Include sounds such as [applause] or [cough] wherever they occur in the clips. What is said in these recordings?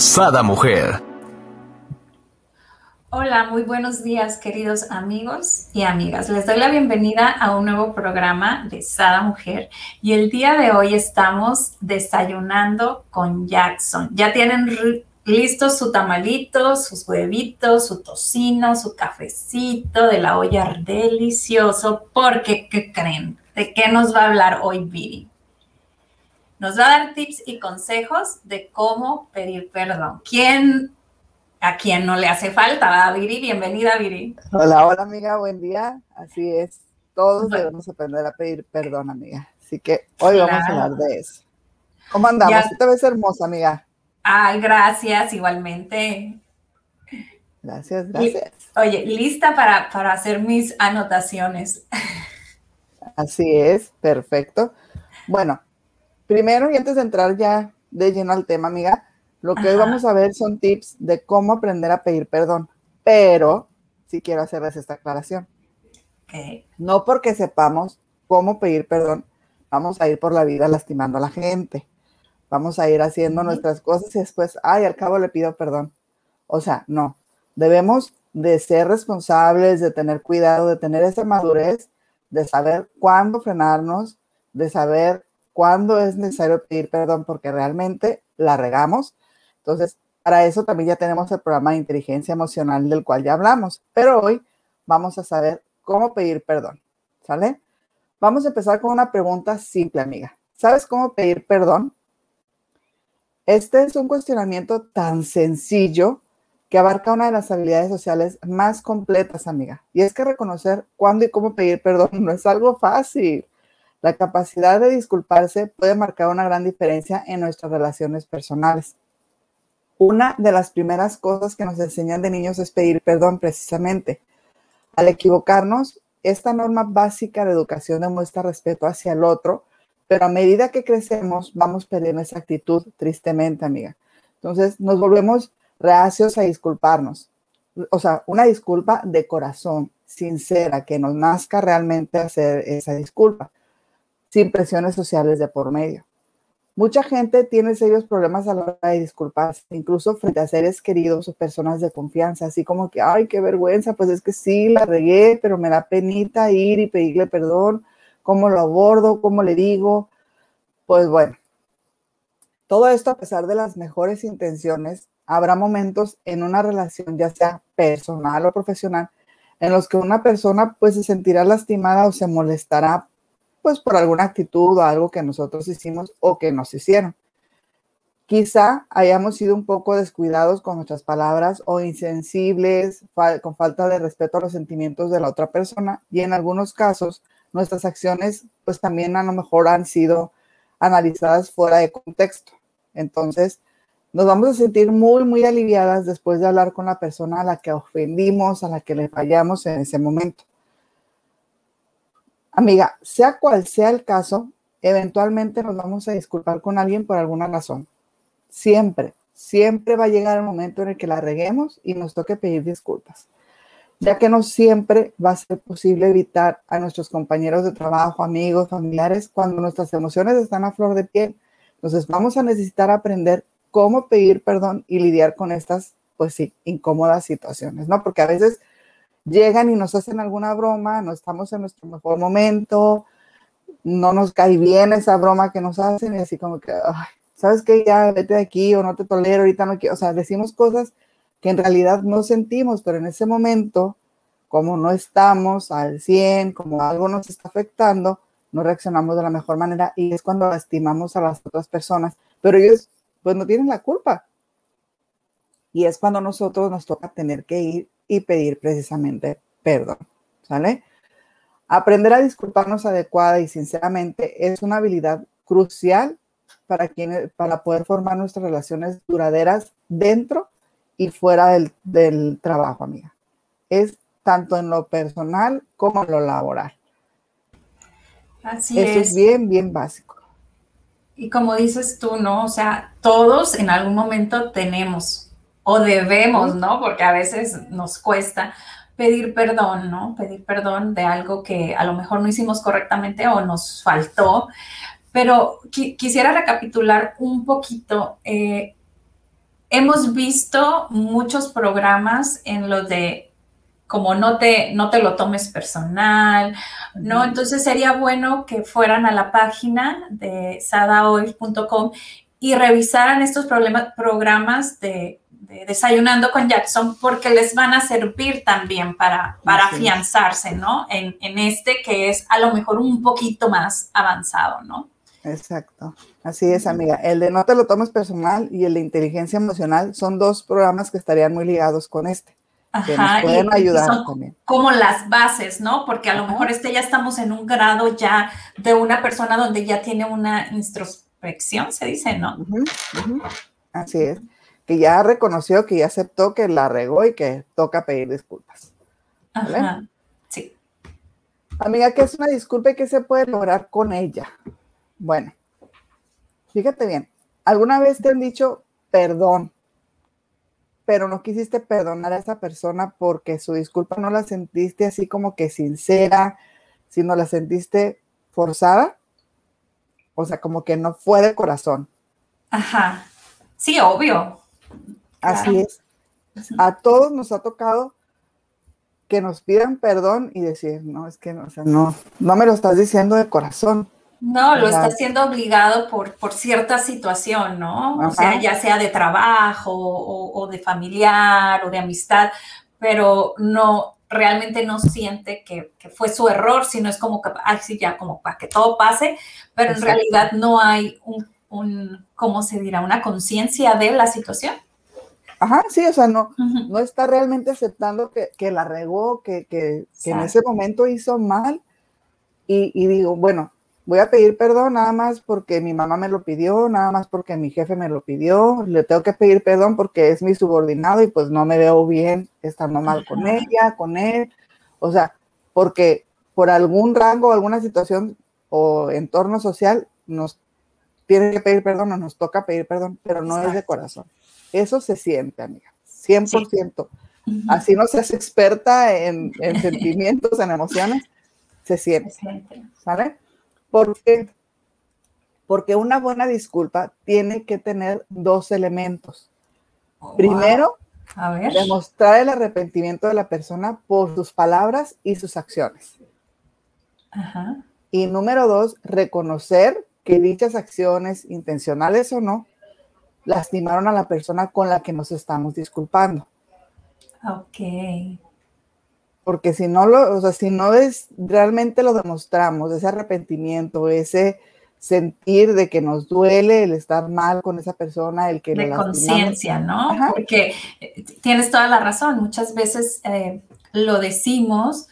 Sada Mujer. Hola, muy buenos días queridos amigos y amigas. Les doy la bienvenida a un nuevo programa de Sada Mujer y el día de hoy estamos desayunando con Jackson. Ya tienen listos su tamalito, sus huevitos, su tocino, su cafecito de la olla delicioso porque, ¿qué creen? ¿De qué nos va a hablar hoy Viri? Nos va a dar tips y consejos de cómo pedir perdón. ¿Quién, a quién no le hace falta? Viri, bienvenida, Viri. Hola, hola, amiga, buen día. Así es, todos debemos aprender a pedir perdón, amiga. Así que hoy vamos a hablar de eso. ¿Cómo andamos? te ves hermosa, amiga. Ay, gracias, igualmente. Gracias, gracias. Oye, lista para, para hacer mis anotaciones. Así es, perfecto. Bueno, Primero, y antes de entrar ya de lleno al tema, amiga, lo que hoy vamos a ver son tips de cómo aprender a pedir perdón. Pero sí quiero hacerles esta aclaración. No porque sepamos cómo pedir perdón, vamos a ir por la vida lastimando a la gente. Vamos a ir haciendo nuestras cosas y después, ay, al cabo le pido perdón. O sea, no. Debemos de ser responsables, de tener cuidado, de tener esa madurez, de saber cuándo frenarnos, de saber cuándo es necesario pedir perdón porque realmente la regamos. Entonces, para eso también ya tenemos el programa de inteligencia emocional del cual ya hablamos, pero hoy vamos a saber cómo pedir perdón, ¿sale? Vamos a empezar con una pregunta simple, amiga. ¿Sabes cómo pedir perdón? Este es un cuestionamiento tan sencillo que abarca una de las habilidades sociales más completas, amiga. Y es que reconocer cuándo y cómo pedir perdón [laughs] no es algo fácil. La capacidad de disculparse puede marcar una gran diferencia en nuestras relaciones personales. Una de las primeras cosas que nos enseñan de niños es pedir perdón precisamente. Al equivocarnos, esta norma básica de educación demuestra respeto hacia el otro, pero a medida que crecemos vamos perdiendo esa actitud tristemente, amiga. Entonces nos volvemos reacios a disculparnos. O sea, una disculpa de corazón, sincera, que nos nazca realmente hacer esa disculpa sin presiones sociales de por medio. Mucha gente tiene serios problemas a la hora de disculparse, incluso frente a seres queridos o personas de confianza, así como que, ay, qué vergüenza, pues es que sí, la regué, pero me da penita ir y pedirle perdón, cómo lo abordo, cómo le digo. Pues bueno, todo esto a pesar de las mejores intenciones, habrá momentos en una relación, ya sea personal o profesional, en los que una persona pues se sentirá lastimada o se molestará pues por alguna actitud o algo que nosotros hicimos o que nos hicieron. Quizá hayamos sido un poco descuidados con nuestras palabras o insensibles, con falta de respeto a los sentimientos de la otra persona y en algunos casos nuestras acciones pues también a lo mejor han sido analizadas fuera de contexto. Entonces, nos vamos a sentir muy, muy aliviadas después de hablar con la persona a la que ofendimos, a la que le fallamos en ese momento. Amiga, sea cual sea el caso, eventualmente nos vamos a disculpar con alguien por alguna razón. Siempre, siempre va a llegar el momento en el que la reguemos y nos toque pedir disculpas, ya que no siempre va a ser posible evitar a nuestros compañeros de trabajo, amigos, familiares, cuando nuestras emociones están a flor de piel. Entonces vamos a necesitar aprender cómo pedir perdón y lidiar con estas, pues sí, incómodas situaciones, ¿no? Porque a veces llegan y nos hacen alguna broma, no estamos en nuestro mejor momento, no nos cae bien esa broma que nos hacen y así como que, ¿sabes qué? Ya vete de aquí o no te tolero, ahorita no quiero, o sea, decimos cosas que en realidad no sentimos, pero en ese momento, como no estamos al 100, como algo nos está afectando, no reaccionamos de la mejor manera y es cuando lastimamos a las otras personas, pero ellos pues no tienen la culpa. Y es cuando nosotros nos toca tener que ir y pedir precisamente perdón. ¿Sale? Aprender a disculparnos adecuada y sinceramente es una habilidad crucial para, quienes, para poder formar nuestras relaciones duraderas dentro y fuera del, del trabajo, amiga. Es tanto en lo personal como en lo laboral. Así Eso es. bien, bien básico. Y como dices tú, ¿no? O sea, todos en algún momento tenemos o debemos, ¿no? Porque a veces nos cuesta pedir perdón, ¿no? Pedir perdón de algo que a lo mejor no hicimos correctamente o nos faltó. Pero quisiera recapitular un poquito. Eh, hemos visto muchos programas en los de como no te, no te lo tomes personal, ¿no? Entonces sería bueno que fueran a la página de sadaoil.com y revisaran estos problemas, programas de, Desayunando con Jackson porque les van a servir también para, para afianzarse, ¿no? En, en este que es a lo mejor un poquito más avanzado, ¿no? Exacto, así es, amiga. El de No te lo tomes personal y el de inteligencia emocional son dos programas que estarían muy ligados con este. Ajá, pueden ayudar también. Como las bases, ¿no? Porque a lo mejor este ya estamos en un grado ya de una persona donde ya tiene una introspección, se dice, ¿no? Así es. Que ya reconoció, que ya aceptó que la regó y que toca pedir disculpas. Ajá. Sí. Amiga, ¿qué es una disculpa y qué se puede lograr con ella? Bueno, fíjate bien. ¿Alguna vez te han dicho perdón? pero no quisiste perdonar a esa persona porque su disculpa no la sentiste así como que sincera, sino la sentiste forzada. O sea, como que no fue de corazón. Ajá. Sí, obvio. Así es. A todos nos ha tocado que nos pidan perdón y decir, no, es que no, o sea, no, no me lo estás diciendo de corazón. No, lo está haciendo obligado por, por cierta situación, ¿no? O sea, ya sea de trabajo o, de familiar o de amistad, pero no, realmente no siente que, fue su error, sino es como que, así ya, como para que todo pase, pero en realidad no hay un, un ¿cómo se dirá? Una conciencia de la situación. Ajá, sí, o sea, no, no está realmente aceptando que, la regó, que, que, en ese momento hizo mal. Y, y digo, bueno, voy a pedir perdón nada más porque mi mamá me lo pidió, nada más porque mi jefe me lo pidió, le tengo que pedir perdón porque es mi subordinado y pues no me veo bien estando mal con ella, con él, o sea, porque por algún rango, alguna situación o entorno social nos tiene que pedir perdón o nos toca pedir perdón, pero no es de corazón. Eso se siente, amiga, 100%. Así no seas experta en, en sentimientos, en emociones, se siente. ¿Sale? ¿Por qué? Porque una buena disculpa tiene que tener dos elementos. Oh, Primero, demostrar el arrepentimiento de la persona por sus palabras y sus acciones. Y número dos, reconocer que dichas acciones, intencionales o no, lastimaron a la persona con la que nos estamos disculpando. Ok porque si no lo, o sea, si no es, realmente lo demostramos, ese arrepentimiento, ese sentir de que nos duele el estar mal con esa persona, el que... De conciencia, ¿no? Porque eh, tienes toda la razón, muchas veces eh, lo decimos,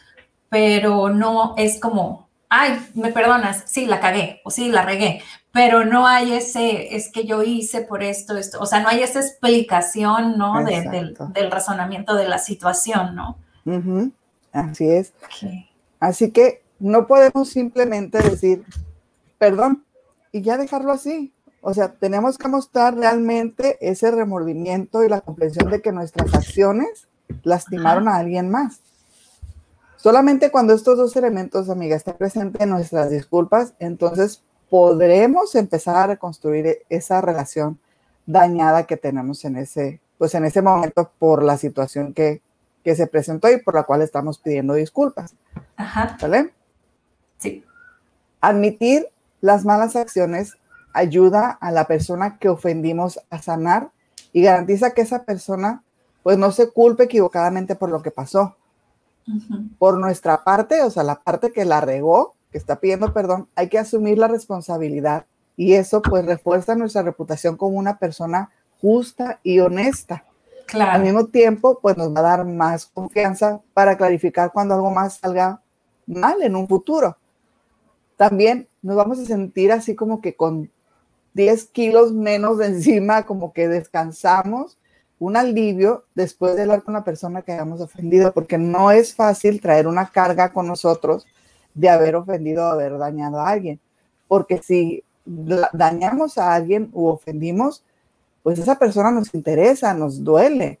pero no es como, ay, me perdonas, sí, la cagué o sí, la regué, pero no hay ese, es que yo hice por esto, esto, o sea, no hay esa explicación, ¿no? del, del, razonamiento de la situación, ¿no? Así es. Así que no podemos simplemente decir, perdón, y ya dejarlo así. O sea, tenemos que mostrar realmente ese remordimiento y la comprensión de que nuestras acciones lastimaron a alguien más. Solamente cuando estos dos elementos, amiga, estén presentes en nuestras disculpas, entonces podremos empezar a reconstruir esa relación dañada que tenemos en ese, pues en ese momento por la situación que, que se presentó y por la cual estamos pidiendo disculpas. Ajá. ¿Vale? Sí. Admitir las malas acciones ayuda a la persona que ofendimos a sanar y garantiza que esa persona pues no se culpe equivocadamente por lo que pasó. Por nuestra parte, o sea, la parte que la regó, que está pidiendo perdón, hay que asumir la responsabilidad y eso pues refuerza nuestra reputación como una persona justa y honesta. Al mismo tiempo, pues nos va a dar más confianza para clarificar cuando algo más salga mal en un futuro. También nos vamos a sentir así como que con 10 kilos menos de encima, como que descansamos un alivio después de hablar con la persona que hayamos ofendido, porque no es fácil traer una carga con nosotros de haber ofendido o haber dañado a alguien, porque si dañamos a alguien u ofendimos, pues esa persona nos interesa, nos duele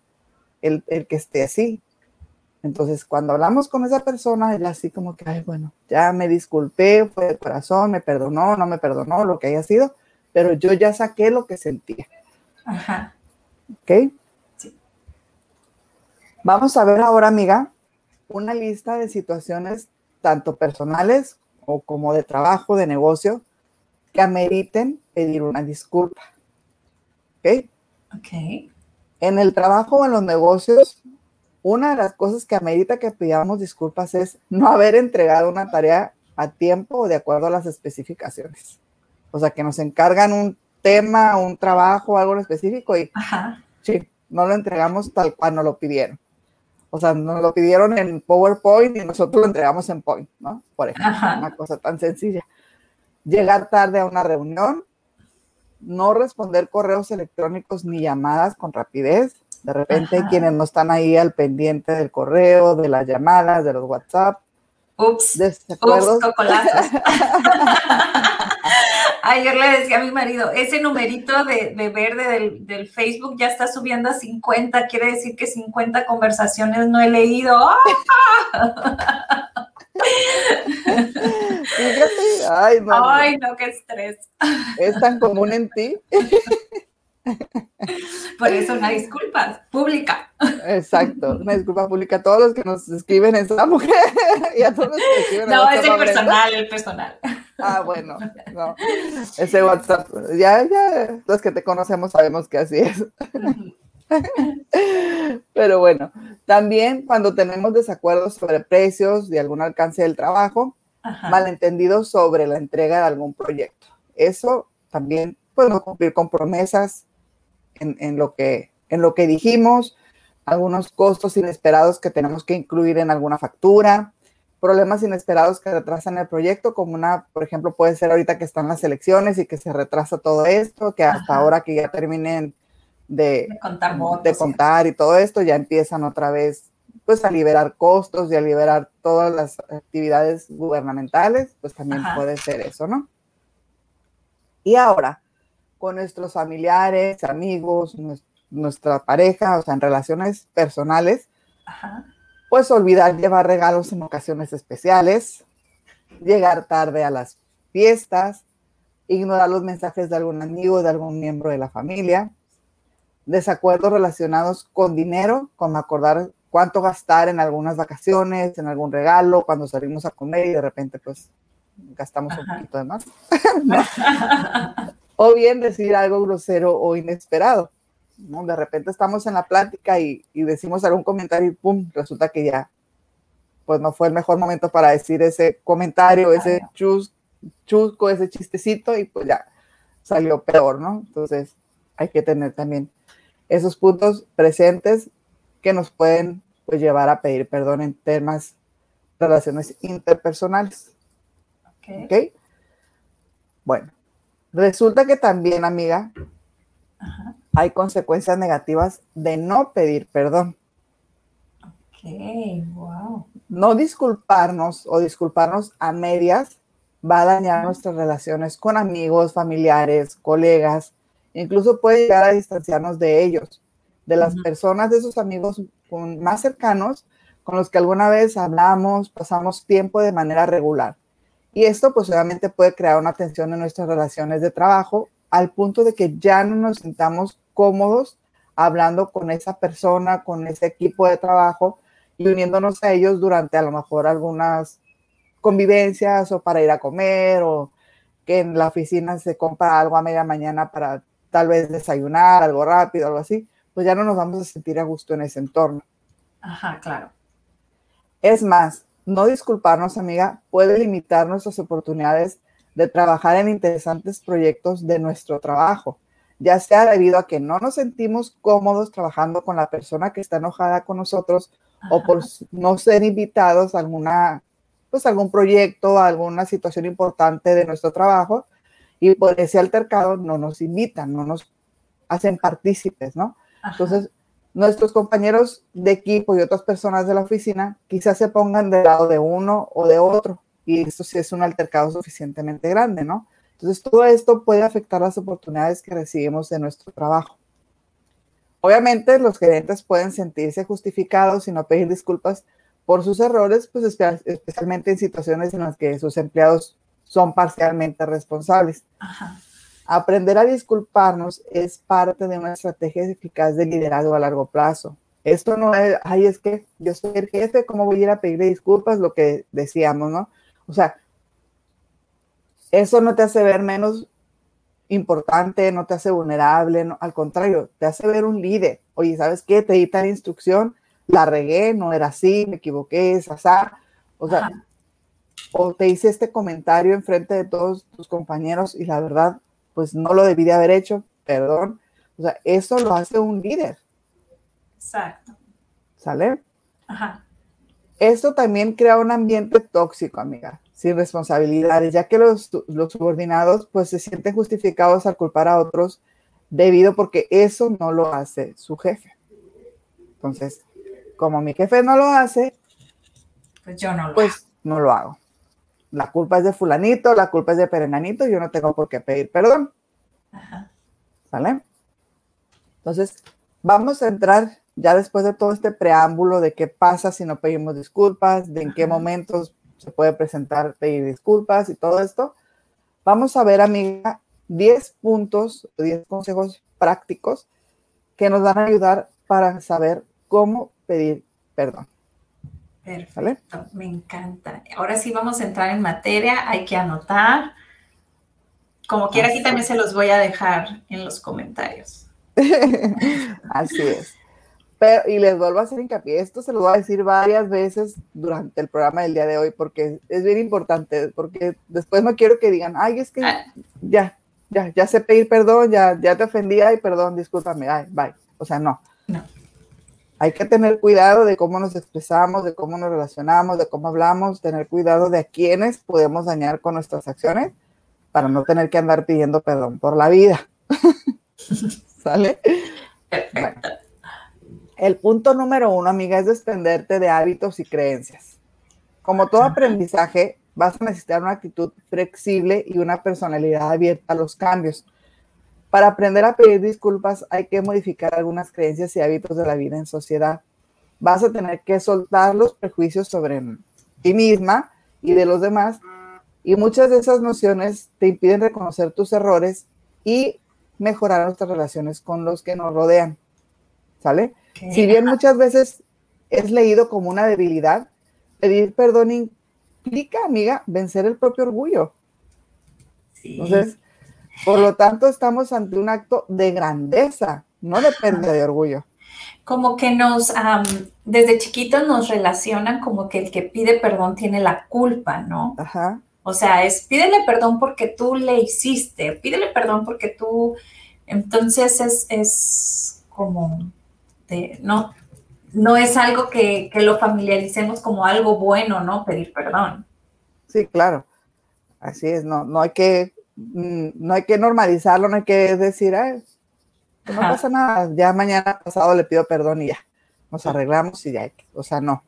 el, el que esté así. Entonces, cuando hablamos con esa persona, él así como que, ay, bueno, ya me disculpé, fue de corazón, me perdonó, no me perdonó, lo que haya sido, pero yo ya saqué lo que sentía. Ajá. ¿Ok? Vamos a ver ahora, amiga, una lista de situaciones tanto personales o como de trabajo, de negocio, que ameriten pedir una disculpa. ¿Ok? Ok. En el trabajo o en los negocios, una de las cosas que amerita que pidamos disculpas es no haber entregado una tarea a tiempo o de acuerdo a las especificaciones. O sea, que nos encargan un tema, un trabajo, algo en específico y sí, no lo entregamos tal cual nos lo pidieron. O sea, nos lo pidieron en PowerPoint y nosotros lo entregamos en Point, ¿no? Por ejemplo, una cosa tan sencilla. Llegar tarde a una reunión, no responder correos electrónicos ni llamadas con rapidez, de repente quienes no están ahí al pendiente del correo, de las llamadas, de los WhatsApp. Ups, ups, [laughs] Ayer le decía a mi marido, ese numerito de, verde del, del, Facebook ya está subiendo a 50, quiere decir que 50 conversaciones no he leído. [laughs] Ay, no, Ay, no, qué estrés. ¿Es tan común en ti? Por eso una disculpa pública. Exacto, una disculpa pública a todos los que nos escriben en esa mujer [laughs] y a todos los que escriben No, es el personal, el personal. Ah, bueno, no. Ese WhatsApp, ya, ya, los que te conocemos sabemos que así es. Pero bueno, también cuando tenemos desacuerdos sobre precios de algún alcance del trabajo, malentendidos sobre la entrega de algún proyecto. Eso también podemos cumplir con promesas en, lo que, en lo que dijimos, algunos costos inesperados que tenemos que incluir en alguna factura, problemas inesperados que retrasan el proyecto, como una, por ejemplo, puede ser ahorita que están las elecciones y que se retrasa todo esto, que hasta ahora que ya terminen de, de, contar, y todo esto, ya empiezan otra vez pues a liberar costos y a liberar todas las actividades gubernamentales, pues también puede ser eso, ¿no? Y ahora, con nuestros familiares, amigos, nuestra pareja, o sea, en relaciones personales, pues olvidar llevar regalos en ocasiones especiales, llegar tarde a las fiestas, ignorar los mensajes de algún amigo, de algún miembro de la familia, desacuerdos relacionados con dinero, como acordar cuánto gastar en algunas vacaciones, en algún regalo, cuando salimos a comer y de repente pues gastamos un poquito de más. [laughs] o bien decir algo grosero o inesperado. ¿No? De repente estamos en la plática y, decimos algún comentario y pum, resulta que ya, pues no fue el mejor momento para decir ese comentario, ese chus, chusco, ese chistecito y pues ya salió peor, ¿no? Entonces hay que tener también esos puntos presentes que nos pueden pues llevar a pedir perdón en temas, relaciones interpersonales. Ok. ¿Okay? Bueno, Resulta que también, amiga, hay consecuencias negativas de no pedir perdón. Ok, wow. No disculparnos o disculparnos a medias va a dañar nuestras relaciones con amigos, familiares, colegas, incluso puede llegar a distanciarnos de ellos, de las personas, de esos amigos más cercanos con los que alguna vez hablamos, pasamos tiempo de manera regular. Y esto pues obviamente puede crear una tensión en nuestras relaciones de trabajo al punto de que ya no nos sintamos cómodos hablando con esa persona, con ese equipo de trabajo y uniéndonos a ellos durante a lo mejor algunas convivencias o para ir a comer o que en la oficina se compra algo a media mañana para tal vez desayunar, algo rápido, algo así, pues ya no nos vamos a sentir a gusto en ese entorno. Ajá, claro. Es más, no disculparnos, amiga, puede limitar nuestras oportunidades de trabajar en interesantes proyectos de nuestro trabajo, ya sea debido a que no nos sentimos cómodos trabajando con la persona que está enojada con nosotros o por no ser invitados a alguna, pues algún proyecto, alguna situación importante de nuestro trabajo y por ese altercado no nos invitan, no nos hacen partícipes, ¿no? Entonces, nuestros compañeros de equipo y otras personas de la oficina quizás se pongan del lado de uno o de otro. Y esto sí es un altercado suficientemente grande, ¿no? Entonces, todo esto puede afectar las oportunidades que recibimos en nuestro trabajo. Obviamente, los gerentes pueden sentirse justificados y no pedir disculpas por sus errores, pues especialmente en situaciones en las que sus empleados son parcialmente responsables. Aprender a disculparnos es parte de una estrategia eficaz de liderazgo a largo plazo. Esto no es, ay, es que yo soy el jefe, ¿cómo voy a ir a pedirle disculpas? Lo que decíamos, ¿no? O sea, eso no te hace ver menos importante, no te hace vulnerable, no, al contrario, te hace ver un líder. Oye, ¿sabes qué? Te di tal instrucción, la regué, no era así, me equivoqué, es. O sea, o te hice este comentario en frente de todos tus compañeros y la verdad, pues no lo debí de haber hecho, perdón. O sea, eso lo hace un líder. Exacto. ¿Sale? Ajá. Esto también crea un ambiente tóxico, amiga, sin responsabilidades, ya que los, los subordinados pues se sienten justificados al culpar a otros debido porque eso no lo hace su jefe. Entonces, como mi jefe no lo hace, pues yo no lo, pues, no lo hago la culpa es de fulanito, la culpa es de perenganito, yo no tengo por qué pedir perdón. ¿Sale? Entonces, vamos a entrar ya después de todo este preámbulo de qué pasa si no pedimos disculpas, de en qué momentos se puede presentar pedir disculpas y todo esto. Vamos a ver, amiga, 10 puntos, 10 consejos prácticos que nos van a ayudar para saber cómo pedir perdón. Perfecto, me encanta. Ahora sí vamos a entrar en materia, hay que anotar. Como quiera, aquí también se los voy a dejar en los comentarios. [laughs] Así es. Pero, y les vuelvo a hacer hincapié, esto se lo voy a decir varias veces durante el programa del día de hoy, porque es bien importante, porque después no quiero que digan, ay, es que ah. ya, ya, ya sé pedir perdón, ya, ya te ofendí, ay, perdón, discúlpame, ay, bye. O sea, no. No hay que tener cuidado de cómo nos expresamos, de cómo nos relacionamos, de cómo hablamos, tener cuidado de a quienes podemos dañar con nuestras acciones para no tener que andar pidiendo perdón por la vida. [laughs] ¿Sale? El punto número uno, amiga, es desprenderte de hábitos y creencias. Como todo aprendizaje, vas a necesitar una actitud flexible y una personalidad abierta a los cambios para aprender a pedir disculpas hay que modificar algunas creencias y hábitos de la vida en sociedad. Vas a tener que soltar los prejuicios sobre ti misma y de los demás y muchas de esas nociones te impiden reconocer tus errores y mejorar nuestras relaciones con los que nos rodean. ¿Sale? Si bien muchas veces es leído como una debilidad, pedir perdón implica, amiga, vencer el propio orgullo. Entonces, por lo tanto, estamos ante un acto de grandeza, no depende de orgullo. Como que nos, desde chiquitos nos relacionan como que el que pide perdón tiene la culpa, ¿no? Ajá. O sea, es pídele perdón porque tú le hiciste, pídele perdón porque tú, entonces es, es como, de, no, no es algo que, que, lo familiaricemos como algo bueno, ¿no? Pedir perdón. Sí, claro. Así es, no, no hay que Mm, no hay que normalizarlo, no hay que decir, pues no pasa nada, ya mañana pasado le pido perdón y ya, nos arreglamos y ya, o sea, no.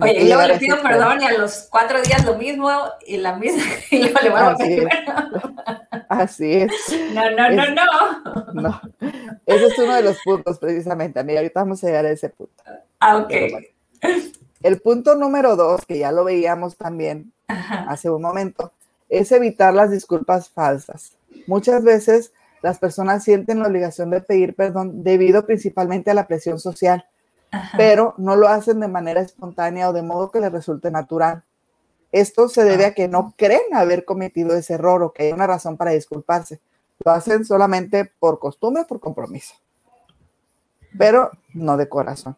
Oye, y luego le pido perdón y a los cuatro días lo mismo y la misma, [laughs] y luego le vuelvo a pedir Así es. No, no, no, no. No, ese es uno de los puntos precisamente, amiga, ahorita vamos a llegar a ese punto. Ah, ok. el punto número dos, que ya lo veíamos también hace un momento, es evitar las disculpas falsas. Muchas veces las personas sienten la obligación de pedir perdón debido principalmente a la presión social, pero no lo hacen de manera espontánea o de modo que les resulte natural. Esto se debe a que no creen haber cometido ese error o que hay una razón para disculparse. Lo hacen solamente por costumbre, por compromiso, pero no de corazón.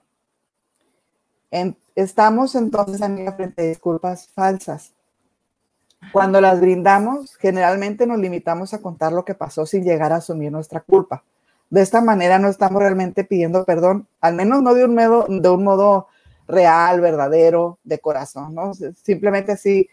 estamos entonces, amiga, frente a disculpas falsas. Cuando las brindamos, generalmente nos limitamos a contar lo que pasó sin llegar a asumir nuestra culpa. De esta manera no estamos realmente pidiendo perdón, al menos no de un modo, de un modo real, verdadero, de corazón, ¿no? Simplemente así,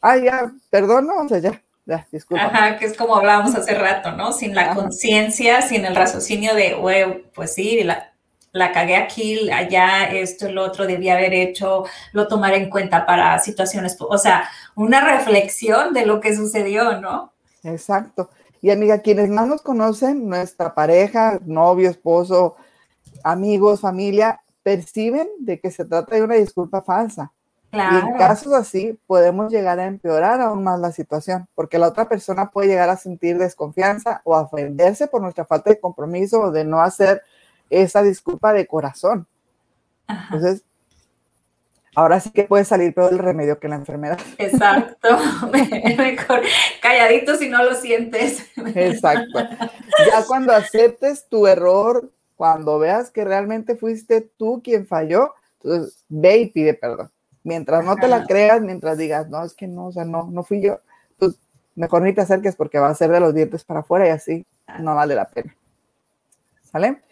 ay, ya, perdón, no, o sea, ya, ya, disculpa. Ajá, que es como hablábamos hace rato, ¿no? Sin la conciencia, sin el raciocinio de, güey, pues sí, la, la cagué aquí, allá, esto, el otro, debía haber hecho, lo tomaré en cuenta para situaciones, o sea, una reflexión de lo que sucedió, ¿no? Exacto. Y amiga, quienes más nos conocen, nuestra pareja, novio, esposo, amigos, familia, perciben de que se trata de una disculpa falsa. Y en casos así podemos llegar a empeorar aún más la situación, porque la otra persona puede llegar a sentir desconfianza o a ofenderse por nuestra falta de compromiso o de no hacer esa disculpa de corazón. Entonces, ahora sí que puede salir peor el remedio que la enfermedad. Exacto. [laughs] [laughs] Mejor calladito si no lo sientes. Exacto. Ya cuando aceptes tu error, cuando veas que realmente fuiste tú quien falló, entonces ve y pide perdón. Mientras no te la creas, mientras digas, no, es que no, o sea, no, no fui yo, pues mejor ni te acerques porque va a ser de los dientes para afuera y así no vale la pena. ¿Sale?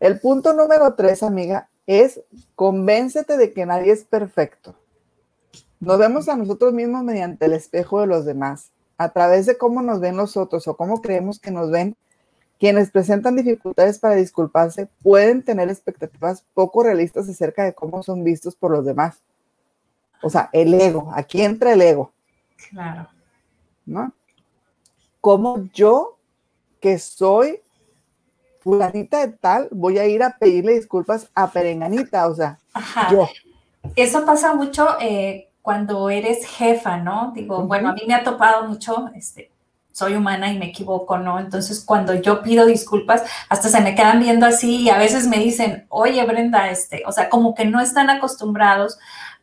El punto número tres, amiga, es convéncete de que nadie es perfecto. Nos vemos a nosotros mismos mediante el espejo de los demás, a través de cómo nos ven los otros o cómo creemos que nos ven. Quienes presentan dificultades para disculparse pueden tener expectativas poco realistas acerca de cómo son vistos por los demás. O sea, el ego, aquí entra el ego. Claro. ¿No? Como yo, que soy fulanita de tal, voy a ir a pedirle disculpas a Perenganita, o sea, yo. Eso pasa mucho eh, cuando eres jefa, ¿no? Digo, bueno, a mí me ha topado mucho, este, soy humana y me equivoco, ¿no? Entonces, cuando yo pido disculpas, hasta se me quedan viendo así y a veces me dicen, oye, Brenda, este, o sea, como que no están acostumbrados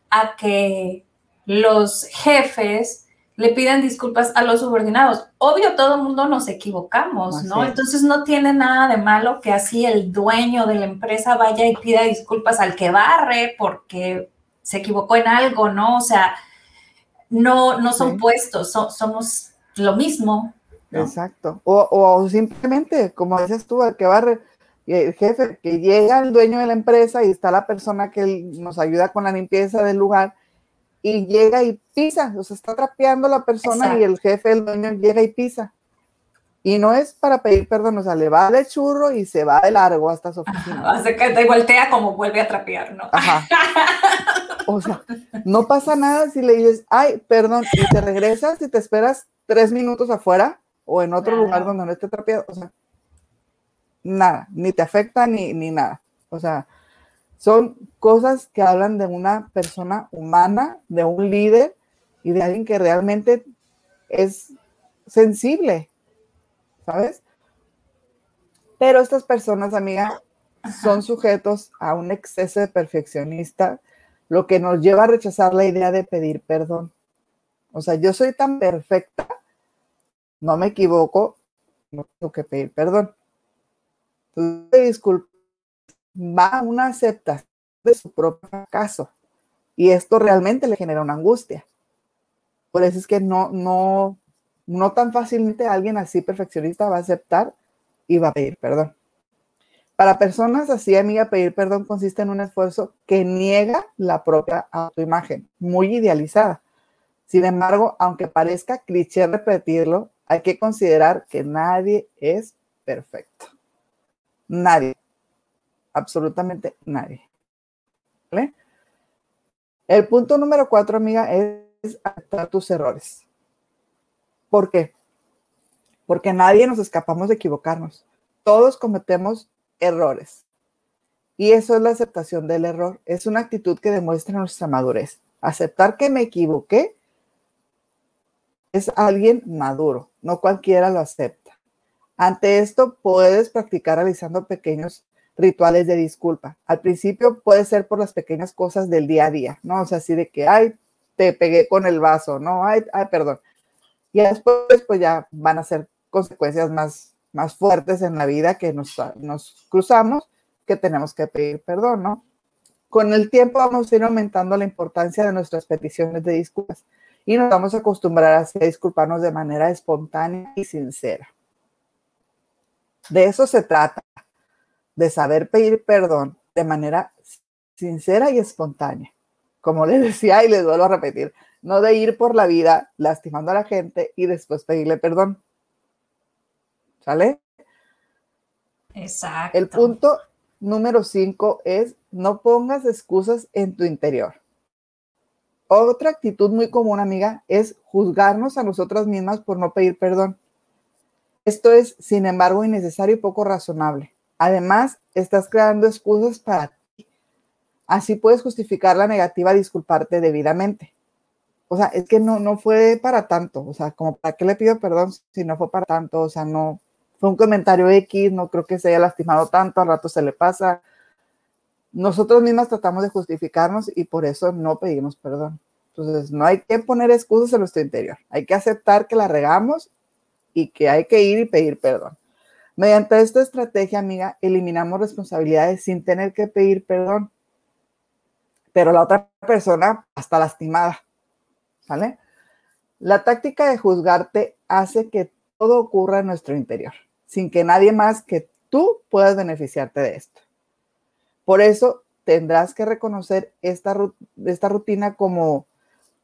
a que los jefes le piden disculpas a los subordinados. Obvio, todo el mundo nos equivocamos, ¿no? Entonces no tiene nada de malo que así el dueño de la empresa vaya y pida disculpas al que barre porque se equivocó en algo, ¿no? O sea, no, no son puestos, somos lo mismo. Exacto. O, o, simplemente, como dices tú, al que barre, el jefe, que llega el dueño de la empresa y está la persona que nos ayuda con la limpieza del lugar y llega y pisa, o sea, está trapeando la persona y el jefe, el dueño, llega y pisa. Y no es para pedir perdón, o sea, le va de churro y se va de largo hasta su oficina. Hace que te voltea como vuelve a trapear, ¿no? Ajá. [laughs] O sea, no pasa nada si le dices, ay, perdón, y te regresas y te esperas tres minutos afuera o en otro lugar donde no esté trapeado. O sea, nada, ni te afecta ni, ni nada. O sea, son cosas que hablan de una persona humana, de un líder y de alguien que realmente es sensible, ¿sabes? Pero estas personas, amiga, son sujetos a un exceso de perfeccionista, lo que nos lleva a rechazar la idea de pedir perdón. O sea, yo soy tan perfecta, no me equivoco, no tengo que pedir perdón. Entonces, va a una aceptación de su propio caso. Y esto realmente le genera una angustia. Por eso es que no, no, no tan fácilmente alguien así perfeccionista va a aceptar y va a pedir perdón. Para personas así, amiga, pedir perdón consiste en un esfuerzo que niega la propia autoimagen, muy idealizada. Sin embargo, aunque parezca cliché repetirlo, hay que considerar que nadie es perfecto. Nadie absolutamente nadie. El punto número cuatro, amiga, es aceptar tus errores. ¿Por qué? Porque nadie nos escapamos de equivocarnos. Todos cometemos errores. Y eso es la aceptación del error. Es una actitud que demuestra nuestra madurez. Aceptar que me equivoqué es alguien maduro. No cualquiera lo acepta. Ante esto, puedes practicar realizando pequeños rituales de disculpa. Al principio puede ser por las pequeñas cosas del día a día, ¿no? O sea, así de que, ay, te pegué con el vaso, ¿no? Ay, ay, perdón. Y después, pues ya van a ser consecuencias más, más fuertes en la vida que nos, nos cruzamos, que tenemos que pedir perdón, ¿no? Con el tiempo vamos a ir aumentando la importancia de nuestras peticiones de disculpas y nos vamos a acostumbrar a disculparnos de manera espontánea y sincera. De eso se trata, de saber pedir perdón de manera sincera y espontánea. Como les decía y les vuelvo a repetir, no de ir por la vida lastimando a la gente y después pedirle perdón. ¿Sale? Exacto. El punto número 5 es no pongas excusas en tu interior. Otra actitud muy común, amiga, es juzgarnos a nosotras mismas por no pedir perdón. Esto es, sin embargo, innecesario y poco razonable. Además, estás creando excusas para ti. Así puedes justificar la negativa disculparte debidamente. O sea, es que no, no fue para tanto. O sea, como para qué le pido perdón si no fue para tanto. O sea, no, fue un comentario X, no creo que se haya lastimado tanto, al rato se le pasa. Nosotros mismas tratamos de justificarnos y por eso no pedimos perdón. Entonces, no hay que poner excusas en nuestro interior. Hay que aceptar que la regamos y que hay que ir y pedir perdón. Mediante esta estrategia, amiga, eliminamos responsabilidades sin tener que pedir perdón. Pero la otra persona está lastimada. ¿Vale? La táctica de juzgarte hace que todo ocurra en nuestro interior sin que nadie más que tú puedas beneficiarte de esto. Por eso tendrás que reconocer esta, esta rutina como,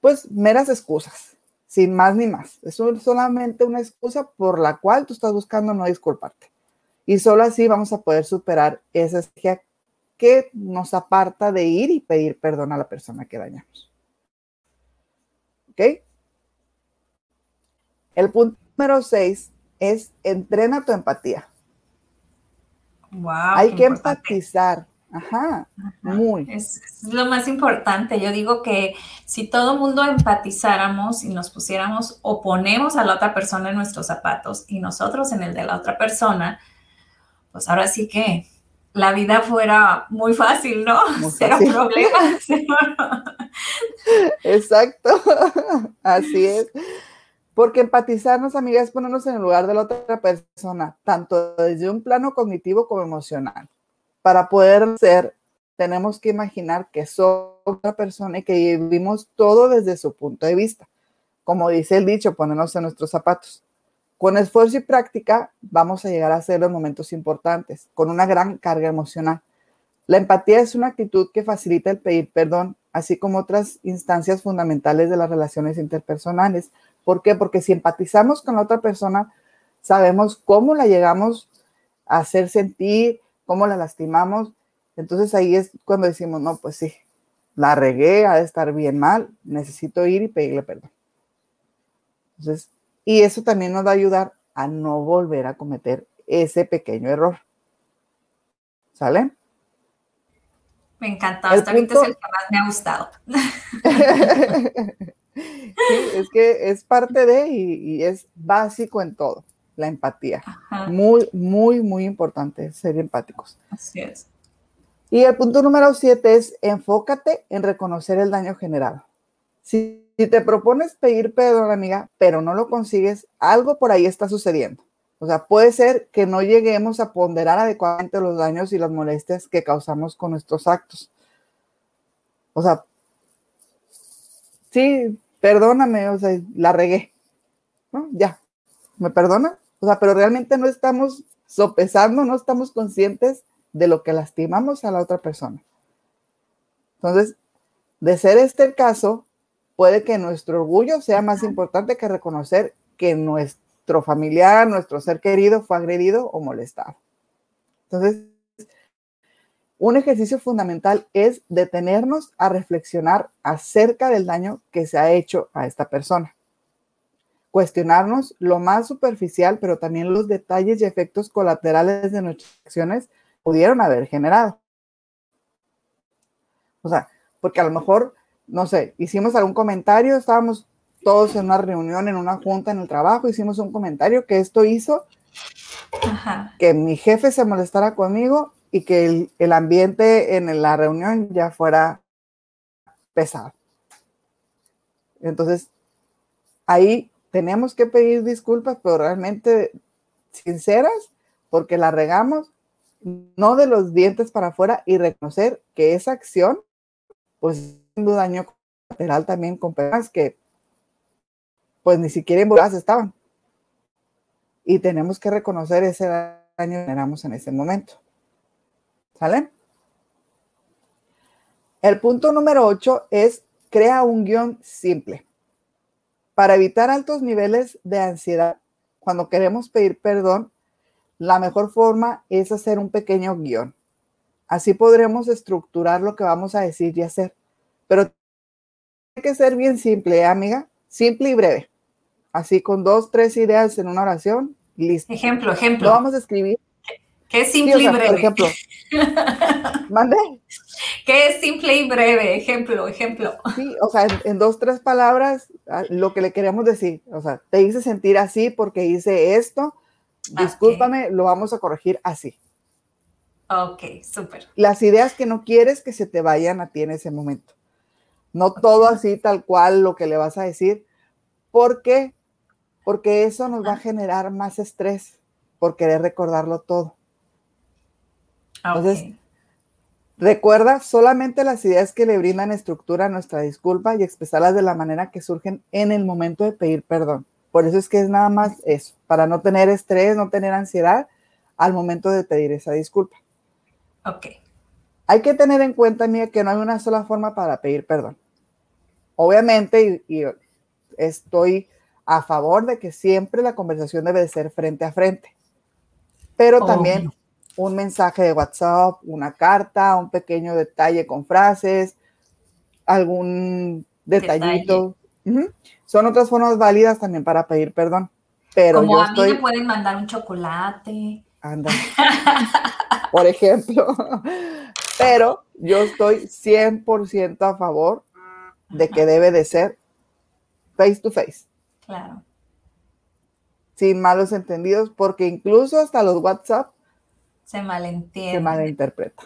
pues, meras excusas, sin más ni más. Es solamente una excusa por la cual tú estás buscando no disculparte. Y solo así vamos a poder superar esa estrategia que nos aparta de ir y pedir perdón a la persona que dañamos. ¿Ok? El punto número seis es entrena tu empatía. Wow, Hay que empatizar. Ajá, muy. Es, lo más importante. Yo digo que si todo mundo empatizáramos y nos pusiéramos o ponemos a la otra persona en nuestros zapatos y nosotros en el de la otra persona, pues ahora sí que la vida fuera muy fácil, ¿no? [laughs] Cero problemas. [laughs] Exacto, [laughs] así es. Porque empatizarnos, amigas, es ponernos en el lugar de la otra persona, tanto desde un plano cognitivo como emocional. Para poder ser, tenemos que imaginar que somos otra persona y que vivimos todo desde su punto de vista. Como dice el dicho, ponernos en nuestros zapatos. Con esfuerzo y práctica vamos a llegar a ser los momentos importantes, con una gran carga emocional. La empatía es una actitud que facilita el pedir perdón, así como otras instancias fundamentales de las relaciones interpersonales, ¿Por qué? Porque si empatizamos con la otra persona, sabemos cómo la llegamos a hacer sentir, cómo la lastimamos. Entonces ahí es cuando decimos, no, pues sí, la regué, ha de estar bien mal, necesito ir y pedirle perdón. Entonces, y eso también nos va a ayudar a no volver a cometer ese pequeño error. ¿Sale? Me encantó, hasta ahorita es el que más me ha gustado. [laughs] Sí, es que es parte de y, es básico en todo, la empatía. Muy, muy, muy importante ser empáticos. Así es. Y el punto número siete es enfócate en reconocer el daño generado. Si, si te propones pedir perdón, amiga, pero no lo consigues, algo por ahí está sucediendo. O sea, puede ser que no lleguemos a ponderar adecuadamente los daños y las molestias que causamos con nuestros actos. O sea, sí, perdóname, o sea, la regué, ¿no? Ya, ¿me perdona? O sea, pero realmente no estamos sopesando, no estamos conscientes de lo que lastimamos a la otra persona. Entonces, de ser este el caso, puede que nuestro orgullo sea más importante que reconocer que nuestro familiar, nuestro ser querido fue agredido o molestado. Entonces, un ejercicio fundamental es detenernos a reflexionar acerca del daño que se ha hecho a esta persona. Cuestionarnos lo más superficial, pero también los detalles y efectos colaterales de nuestras acciones pudieron haber generado. O sea, porque a lo mejor, no sé, hicimos algún comentario, estábamos todos en una reunión, en una junta en el trabajo, hicimos un comentario que esto hizo que mi jefe se molestara conmigo y que el, ambiente en la reunión ya fuera pesado. Entonces, ahí tenemos que pedir disculpas, pero realmente sinceras, porque la regamos, no de los dientes para afuera, y reconocer que esa acción, pues, un daño colateral también con personas que, pues, ni siquiera involucradas estaban. Y tenemos que reconocer ese daño que generamos en ese momento. ¿Sale? El punto número 8 es crea un guion simple. Para evitar altos niveles de ansiedad, cuando queremos pedir perdón, la mejor forma es hacer un pequeño guion. Así podremos estructurar lo que vamos a decir y hacer. Pero tiene que ser bien simple, ¿eh, amiga. Simple y breve. Así con dos, tres ideas en una oración, listo. Ejemplo, ejemplo. Lo vamos a escribir. ¿Qué es simple y breve? Por ejemplo. [laughs] ¿Mande? ¿Qué es simple y breve? Ejemplo, ejemplo. Sí, o sea, en, en, dos, tres palabras, lo que le queremos decir. O sea, te hice sentir así porque hice esto. Discúlpame, okay. lo vamos a corregir así. Ok, súper. Las ideas que no quieres que se te vayan a ti en ese momento. No okay. todo así, tal cual, lo que le vas a decir. ¿Por qué? Porque eso nos va a generar más estrés por querer recordarlo todo. Entonces, okay. recuerda solamente las ideas que le brindan estructura a nuestra disculpa y expresarlas de la manera que surgen en el momento de pedir perdón. Por eso es que es nada más eso, para no tener estrés, no tener ansiedad al momento de pedir esa disculpa. Ok. Hay que tener en cuenta, mía, que no hay una sola forma para pedir perdón. Obviamente, y, y estoy a favor de que siempre la conversación debe de ser frente a frente, pero oh. también un mensaje de WhatsApp, una carta, un pequeño detalle con frases, algún detallito. Detalle. Uh -huh. Son otras formas válidas también para pedir perdón. Pero Como yo a estoy... mí me pueden mandar un chocolate. Anda. Por ejemplo. [laughs] Pero yo estoy 100% a favor de que debe de ser face to face. Claro. Sin malos entendidos, porque incluso hasta los WhatsApp se malentiende. se malinterpreta.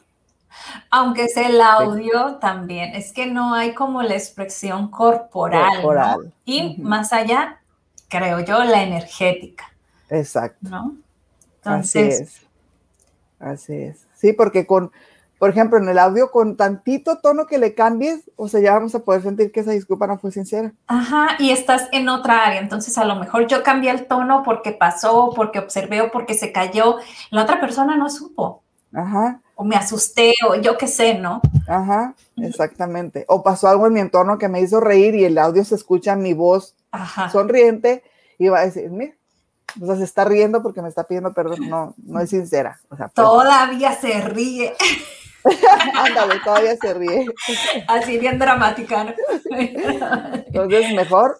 Aunque es el audio sí. también, es que no hay como la expresión corporal. corporal. ¿no? Y uh -huh. más allá, creo yo, la energética. Exacto. ¿No? Entonces, Así es. Así es. Sí, porque con, por ejemplo, en el audio, con tantito tono que le cambies, o sea, ya vamos a poder sentir que esa disculpa no fue sincera. Ajá, y estás en otra área, entonces a lo mejor yo cambié el tono porque pasó, porque observé o porque se cayó, la otra persona no supo. Ajá. O me asusté, o yo qué sé, ¿no? Ajá, exactamente. O pasó algo en mi entorno que me hizo reír y el audio se escucha mi voz Ajá. sonriente y va a decir, mira, o sea, se está riendo porque me está pidiendo perdón, no, no es sincera. O sea, pues, todavía se ríe. [laughs] [laughs] Ándale, todavía se ríe. Así bien dramática, ¿no? Entonces, mejor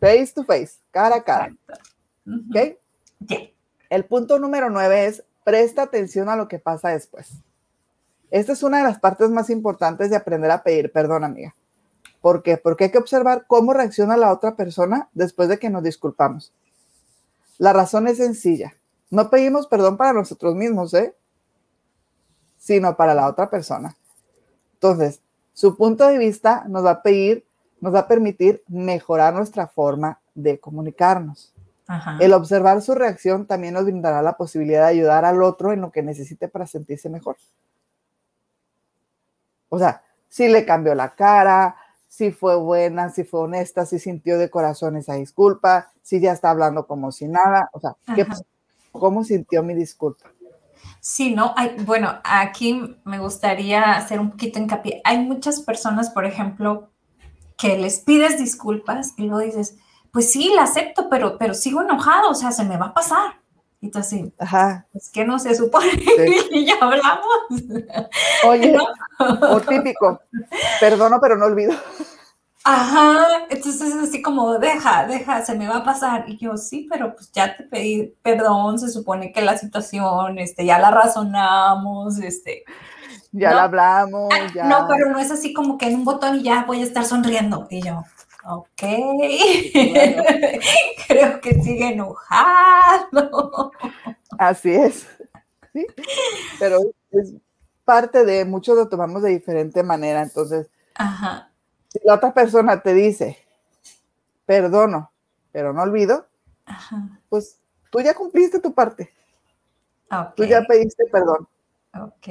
face to face, cara a cara. Uh -huh. ¿Ok? Yeah. El punto número nueve es presta atención a lo que pasa después. Esta es una de las partes más importantes de aprender a pedir perdón, amiga. ¿Por qué? Porque hay que observar cómo reacciona la otra persona después de que nos disculpamos. La razón es sencilla. No pedimos perdón para nosotros mismos, ¿eh? Sino para la otra persona. Entonces, su punto de vista nos va a pedir, nos va a permitir mejorar nuestra forma de comunicarnos. Ajá. El observar su reacción también nos brindará la posibilidad de ayudar al otro en lo que necesite para sentirse mejor. O sea, si le cambió la cara, si fue buena, si fue honesta, si sintió de corazón esa disculpa, si ya está hablando como si nada, o sea, ¿qué, ¿cómo sintió mi disculpa? Sí, no, hay, bueno, aquí me gustaría hacer un poquito hincapié. Hay muchas personas, por ejemplo, que les pides disculpas y luego dices, pues sí, la acepto, pero, pero sigo enojado, o sea, se me va a pasar. Y tú así, Ajá. es que no se supone Sí. [laughs] y ya hablamos. Oye, [laughs] ¿No? o típico, perdono pero no olvido. Ajá, entonces es así como, deja, deja, se me va a pasar. Y yo, sí, pero pues ya te pedí perdón, se supone que la situación, este, ya la razonamos, este. Ya ¿No? la hablamos, Ah, ya. No, pero no es así como que en un botón y ya voy a estar sonriendo. Y yo, ok. Bueno. [laughs] Creo que sigue enojado. Así es. Sí, pero es parte de, muchos lo tomamos de diferente manera. Entonces, Ajá, si la otra persona te dice, perdono, pero no olvido, ajá. pues tú ya cumpliste tu parte. Tú ya pediste perdón. ok.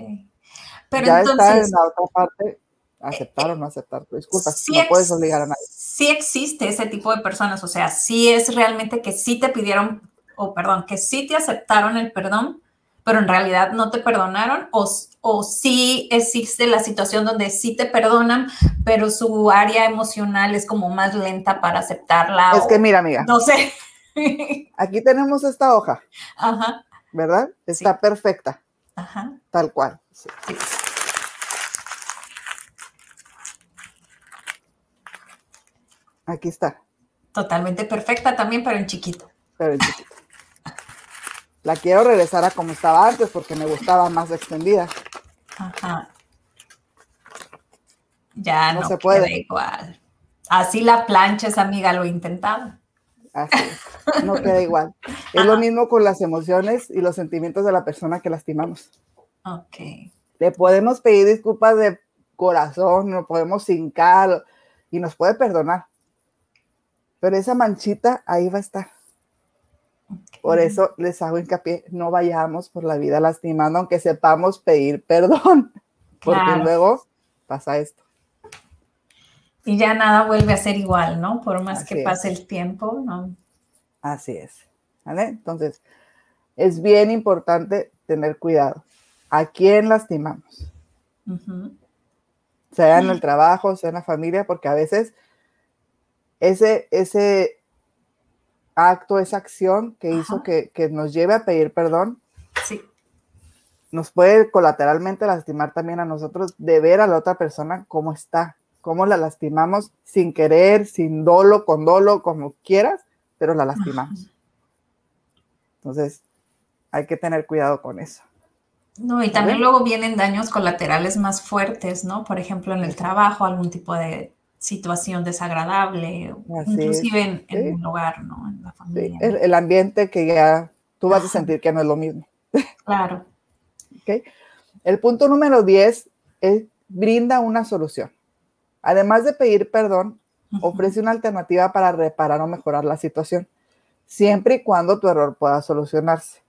Pero ya está entonces, en la otra parte aceptar o no aceptar tu disculpa. sí no puedes obligar a nadie. sí existe ese tipo de personas, o sea, sí es realmente que sí te pidieron, o perdón, que sí te aceptaron el perdón, pero en realidad no te perdonaron, o, o sí existe la situación donde sí te perdonan, pero su área emocional es como más lenta para aceptarla. Es que mira, amiga. No sé. Aquí tenemos esta hoja. Ajá. ¿Verdad? Está perfecta. Ajá. Tal cual. Sí. Aquí está. Totalmente perfecta también, pero en chiquito. Pero en chiquito. La quiero regresar a como estaba antes porque me gustaba más extendida. Ajá. Ya no, se puede. igual. Así la planchas, amiga, lo he intentado. Así no queda igual. [laughs] Es lo mismo con las emociones y los sentimientos de la persona que lastimamos. Ok. Le podemos pedir disculpas de corazón, nos podemos hincar y nos puede perdonar. Pero esa manchita ahí va a estar. Por eso les hago hincapié, no vayamos por la vida lastimando, aunque sepamos pedir [laughs] perdón, porque luego pasa esto. Y ya nada vuelve a ser igual, ¿no? Por más que pase el tiempo, ¿no? Así es. ¿Vale? Entonces, es bien importante tener cuidado. ¿A quién lastimamos? Sea en el trabajo, sea en la familia, porque a veces ese, ese acto, esa acción que hizo que, nos lleve a pedir perdón, sí. nos puede colateralmente lastimar también a nosotros de ver a la otra persona cómo está, cómo la lastimamos sin querer, sin dolo, con dolo, como quieras, pero la lastimamos. Entonces, hay que tener cuidado con eso. No, y también luego vienen daños colaterales más fuertes, ¿no? Por ejemplo, en el trabajo, algún tipo de situación desagradable, inclusive en, un hogar, ¿no? En la familia. el, ambiente que ya tú vas a sentir que no es lo mismo. [laughs] Claro. okay. El punto número 10 es brinda una solución. Además de pedir perdón, ofrece una alternativa para reparar o mejorar la situación, siempre y cuando tu error pueda solucionarse.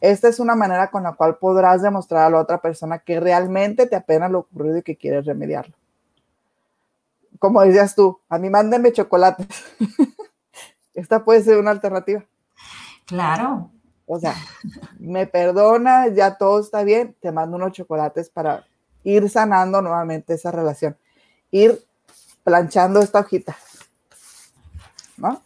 Esta es una manera con la cual podrás demostrar a la otra persona que realmente te apena lo ocurrido y que quieres remediarlo como decías tú, a mí mándenme chocolates. [laughs] Esta puede ser una alternativa. Claro. O sea, me perdona, ya todo está bien, te mando unos chocolates para ir sanando nuevamente esa relación, ir planchando esta hojita. ¿No?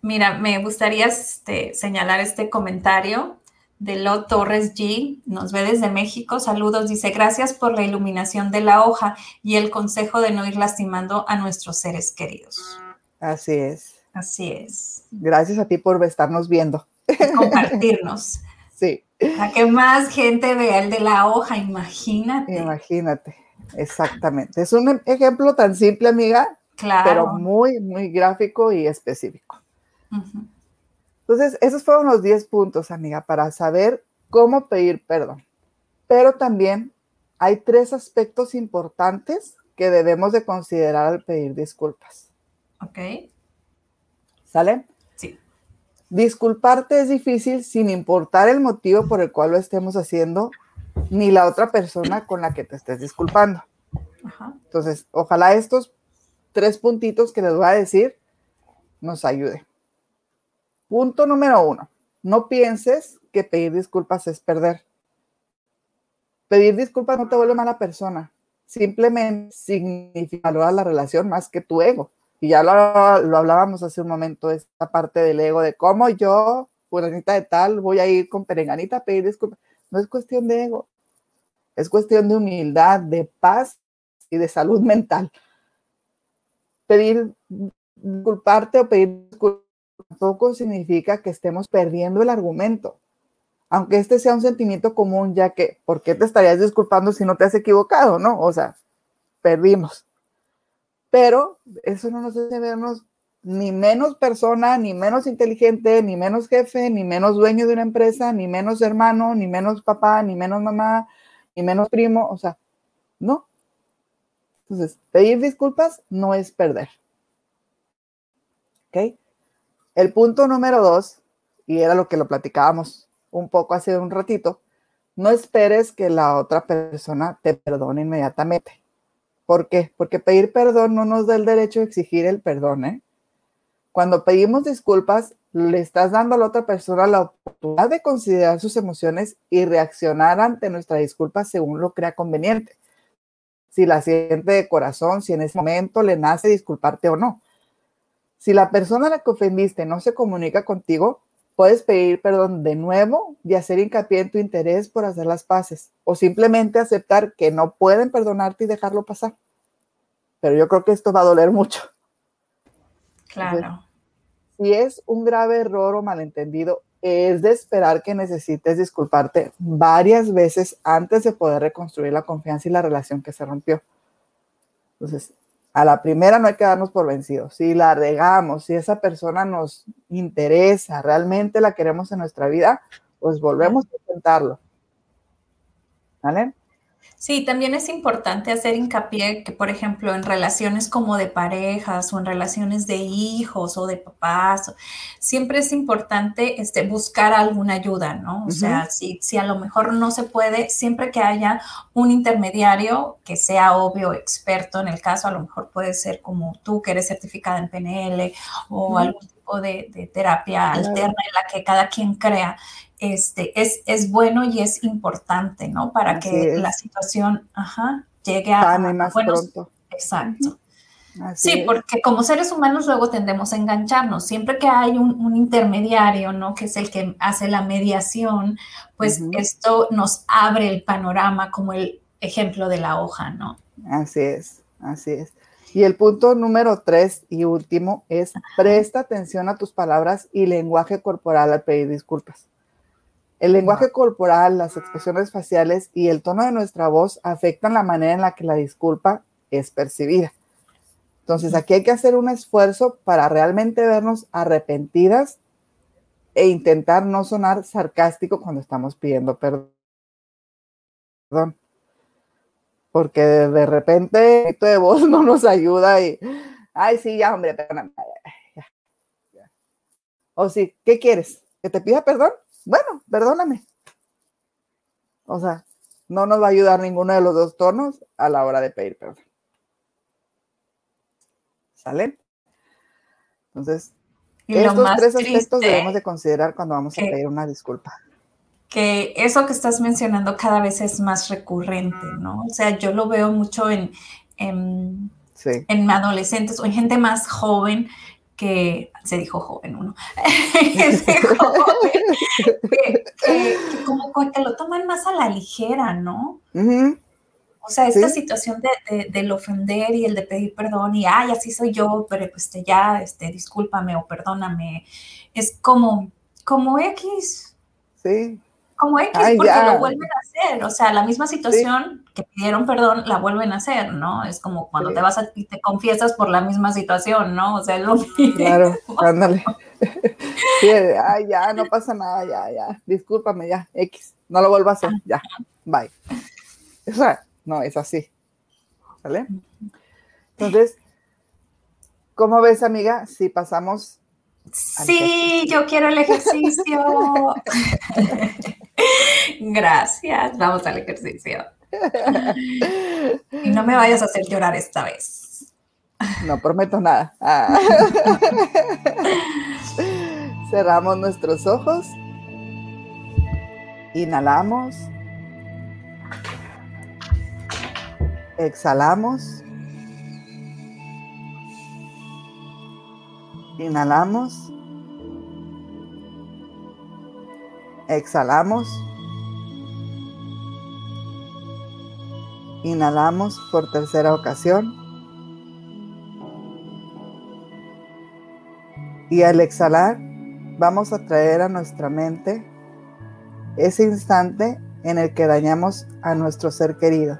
Mira, me gustaría este, señalar este comentario de Lo Torres G, nos ve desde México, saludos, dice, gracias por la iluminación de la hoja y el consejo de no ir lastimando a nuestros seres queridos. Así es. Así es. Gracias a ti por estarnos viendo. compartirnos. [laughs] sí. A que más gente vea el de la hoja, imagínate. Imagínate, exactamente. Es un ejemplo tan simple, amiga, claro. pero muy, muy gráfico y específico. Entonces, esos fueron los 10 puntos, amiga, para saber cómo pedir perdón. Pero también hay tres aspectos importantes que debemos de considerar al pedir disculpas. Ok. ¿Sale? Sí. Disculparte es difícil sin importar el motivo por el cual lo estemos haciendo, ni la otra persona con la que te estés disculpando. Ajá. Entonces, ojalá estos tres puntitos que les voy a decir nos ayuden. Punto número uno, no pienses que pedir disculpas es perder. Pedir disculpas no te vuelve mala persona, simplemente significa valorar la relación más que tu ego. Y ya lo, hablábamos hace un momento, esta parte del ego, de cómo yo, fulanita de tal, voy a ir con perenganita a pedir disculpas. No es cuestión de ego, es cuestión de humildad, de paz y de salud [laughs] mental. Pedir disculparte o pedir disculpas tampoco significa que estemos perdiendo el argumento. Aunque este sea un sentimiento común, ya que, ¿por qué te estarías disculpando si no te has equivocado, no? O sea, perdimos. Pero eso no nos hace vernos ni menos persona, ni menos inteligente, ni menos jefe, ni menos dueño de una empresa, ni menos hermano, ni menos papá, ni menos mamá, ni menos primo, o sea, no. Entonces, pedir disculpas no es perder. ¿Ok? El punto número dos, y era lo que lo platicábamos un poco hace un ratito, no esperes que la otra persona te perdone inmediatamente. ¿Por qué? Porque pedir perdón no nos da el derecho de exigir el perdón. ¿eh? Cuando pedimos disculpas, le estás dando a la otra persona la oportunidad de considerar sus emociones y reaccionar ante nuestra disculpa según lo crea conveniente. Si la siente de corazón, si en ese momento le nace disculparte o no. Si la persona a la que ofendiste no se comunica contigo, puedes pedir perdón de nuevo y hacer hincapié en tu interés por hacer las paces o simplemente aceptar que no pueden perdonarte y dejarlo pasar. Pero yo creo que esto va a doler mucho. Claro. si es un grave error o malentendido, es de esperar que necesites disculparte varias veces antes de poder reconstruir la confianza y la relación que se rompió. Entonces, a la primera no hay que darnos por vencidos. Si la regamos, si esa persona nos interesa, realmente la queremos en nuestra vida, pues volvemos a intentarlo. ¿Vale? Sí, también es importante hacer hincapié que, por ejemplo, en relaciones como de parejas o en relaciones de hijos o de papás, siempre es importante este, buscar alguna ayuda, ¿no? O sea, si, si a lo mejor no se puede, siempre que haya un intermediario que sea obvio, experto en el caso, a lo mejor puede ser como tú que eres certificada en PNL o algún tipo de, terapia alterna en la que cada quien crea este, es, es bueno y es importante, ¿no? Para que la situación llegue a... más pronto. Exacto. sí, porque como seres humanos luego tendemos a engancharnos. Siempre que hay un, intermediario, ¿no? Que es el que hace la mediación, pues esto nos abre el panorama como el ejemplo de la hoja, ¿no? Así es, así es. Y el punto número tres y último es presta atención a tus palabras y lenguaje corporal al pedir disculpas. El lenguaje corporal, las expresiones faciales y el tono de nuestra voz afectan la manera en la que la disculpa es percibida. Entonces, aquí hay que hacer un esfuerzo para realmente vernos arrepentidas e intentar no sonar sarcástico cuando estamos pidiendo perdón. Porque de repente el de voz [laughs] no nos ayuda y, ay, sí, ya, hombre, perdóname. O sí, ¿qué quieres? ¿Que te pida perdón? Bueno, perdóname. O sea, no nos va a ayudar ninguno de los dos tonos a la hora de pedir perdón. ¿Sale? Entonces, estos tres aspectos debemos de considerar cuando vamos a pedir una disculpa. Que eso que estás mencionando cada vez es más recurrente, ¿no? O sea, yo lo veo mucho en, en, en adolescentes o en gente más joven que se dijo joven uno, [laughs] que, como que lo toman más a la ligera, ¿no? O sea, esta situación de, del ofender y el de pedir perdón y, ay, así soy yo, pero pues ya, este, discúlpame o perdóname, es como, como X. Sí como X, porque lo vuelven a hacer. O sea, la misma situación que pidieron perdón, la vuelven a hacer, ¿no? Es como cuando te vas a, y te confiesas por la misma situación, ¿no? O sea, es lo mismo. Claro, [laughs] ándale. ay, ya, no pasa nada, ya, ya. Discúlpame, ya, X. No lo vuelvo a hacer, ya. Bye. O sea, no, es así. ¿Vale? Entonces, ¿cómo ves, amiga? Si pasamos Sí, yo quiero el ejercicio. [laughs] Gracias, vamos al ejercicio. Y no me vayas a hacer llorar esta vez. No prometo nada. Ah. Cerramos nuestros ojos. Inhalamos. Exhalamos. Inhalamos. Exhalamos. Inhalamos por tercera ocasión. Y al exhalar, vamos a traer a nuestra mente ese instante en el que dañamos a nuestro ser querido,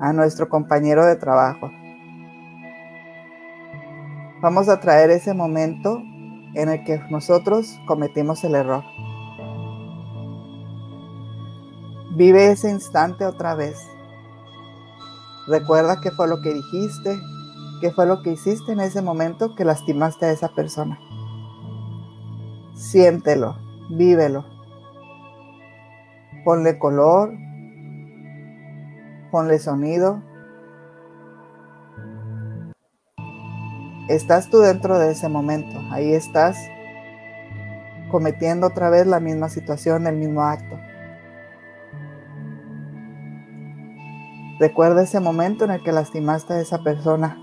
a nuestro compañero de trabajo. Vamos a traer ese momento en el que nosotros cometimos el error. Vive ese instante otra vez. Recuerda qué fue lo que dijiste, qué fue lo que hiciste en ese momento que lastimaste a esa persona. Siéntelo, vívelo. Ponle color, ponle sonido. Estás tú dentro de ese momento, ahí estás cometiendo otra vez la misma situación, el mismo acto. Recuerda ese momento en el que lastimaste a esa persona.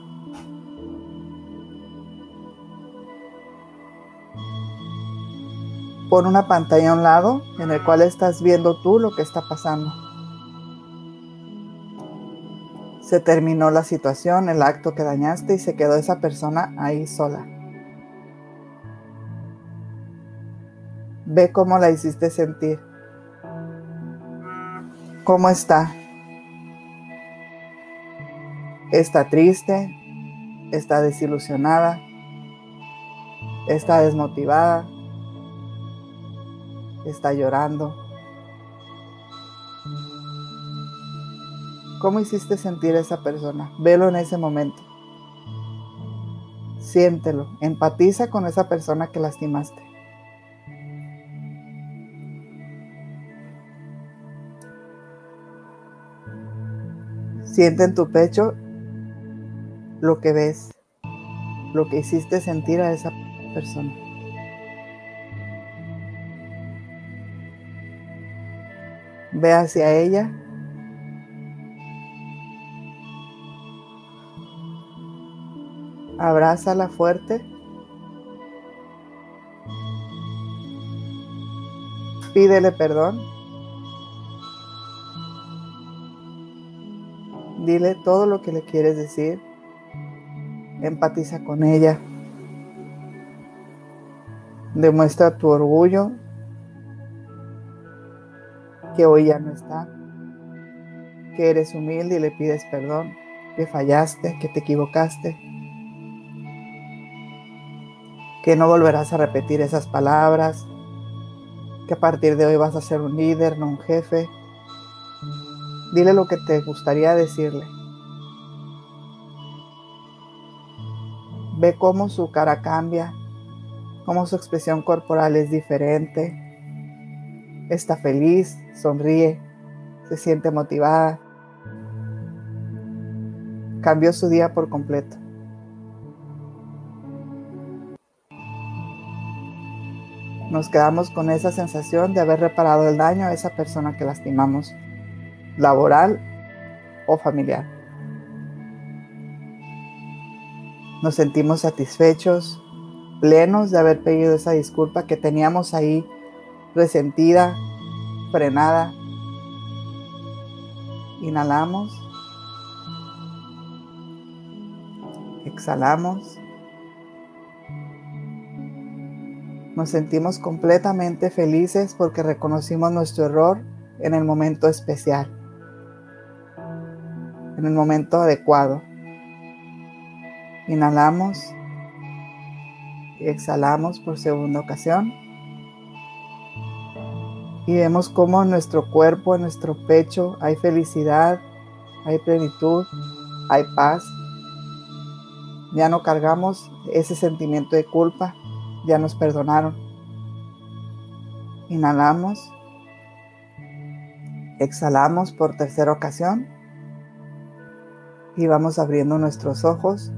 Pon una pantalla a un lado en el cual estás viendo tú lo que está pasando. Se terminó la situación, el acto que dañaste y se quedó esa persona ahí sola. Ve cómo la hiciste sentir. ¿Cómo está? Está triste, está desilusionada, está desmotivada, está llorando. ¿Cómo hiciste sentir a esa persona? Velo en ese momento. Siéntelo, empatiza con esa persona que lastimaste. Siente en tu pecho lo que ves, lo que hiciste sentir a esa persona. Ve hacia ella. Abrázala fuerte. Pídele perdón. Dile todo lo que le quieres decir. Empatiza con ella. Demuestra tu orgullo que hoy ya no está, que eres humilde y le pides perdón, que fallaste, que te equivocaste, que no volverás a repetir esas palabras, que a partir de hoy vas a ser un líder, no un jefe. Dile lo que te gustaría decirle. Ve cómo su cara cambia, cómo su expresión corporal es diferente. Está feliz, sonríe, se siente motivada. Cambió su día por completo. Nos quedamos con esa sensación de haber reparado el daño a esa persona que lastimamos, laboral o familiar. Nos sentimos satisfechos, plenos de haber pedido esa disculpa que teníamos ahí resentida, frenada. Inhalamos. Exhalamos. Nos sentimos completamente felices porque reconocimos nuestro error en el momento especial, en el momento adecuado. Inhalamos y exhalamos por segunda ocasión y vemos cómo en nuestro cuerpo, en nuestro pecho hay felicidad, hay plenitud, hay paz. Ya no cargamos ese sentimiento de culpa, ya nos perdonaron. Inhalamos, exhalamos por tercera ocasión y vamos abriendo nuestros ojos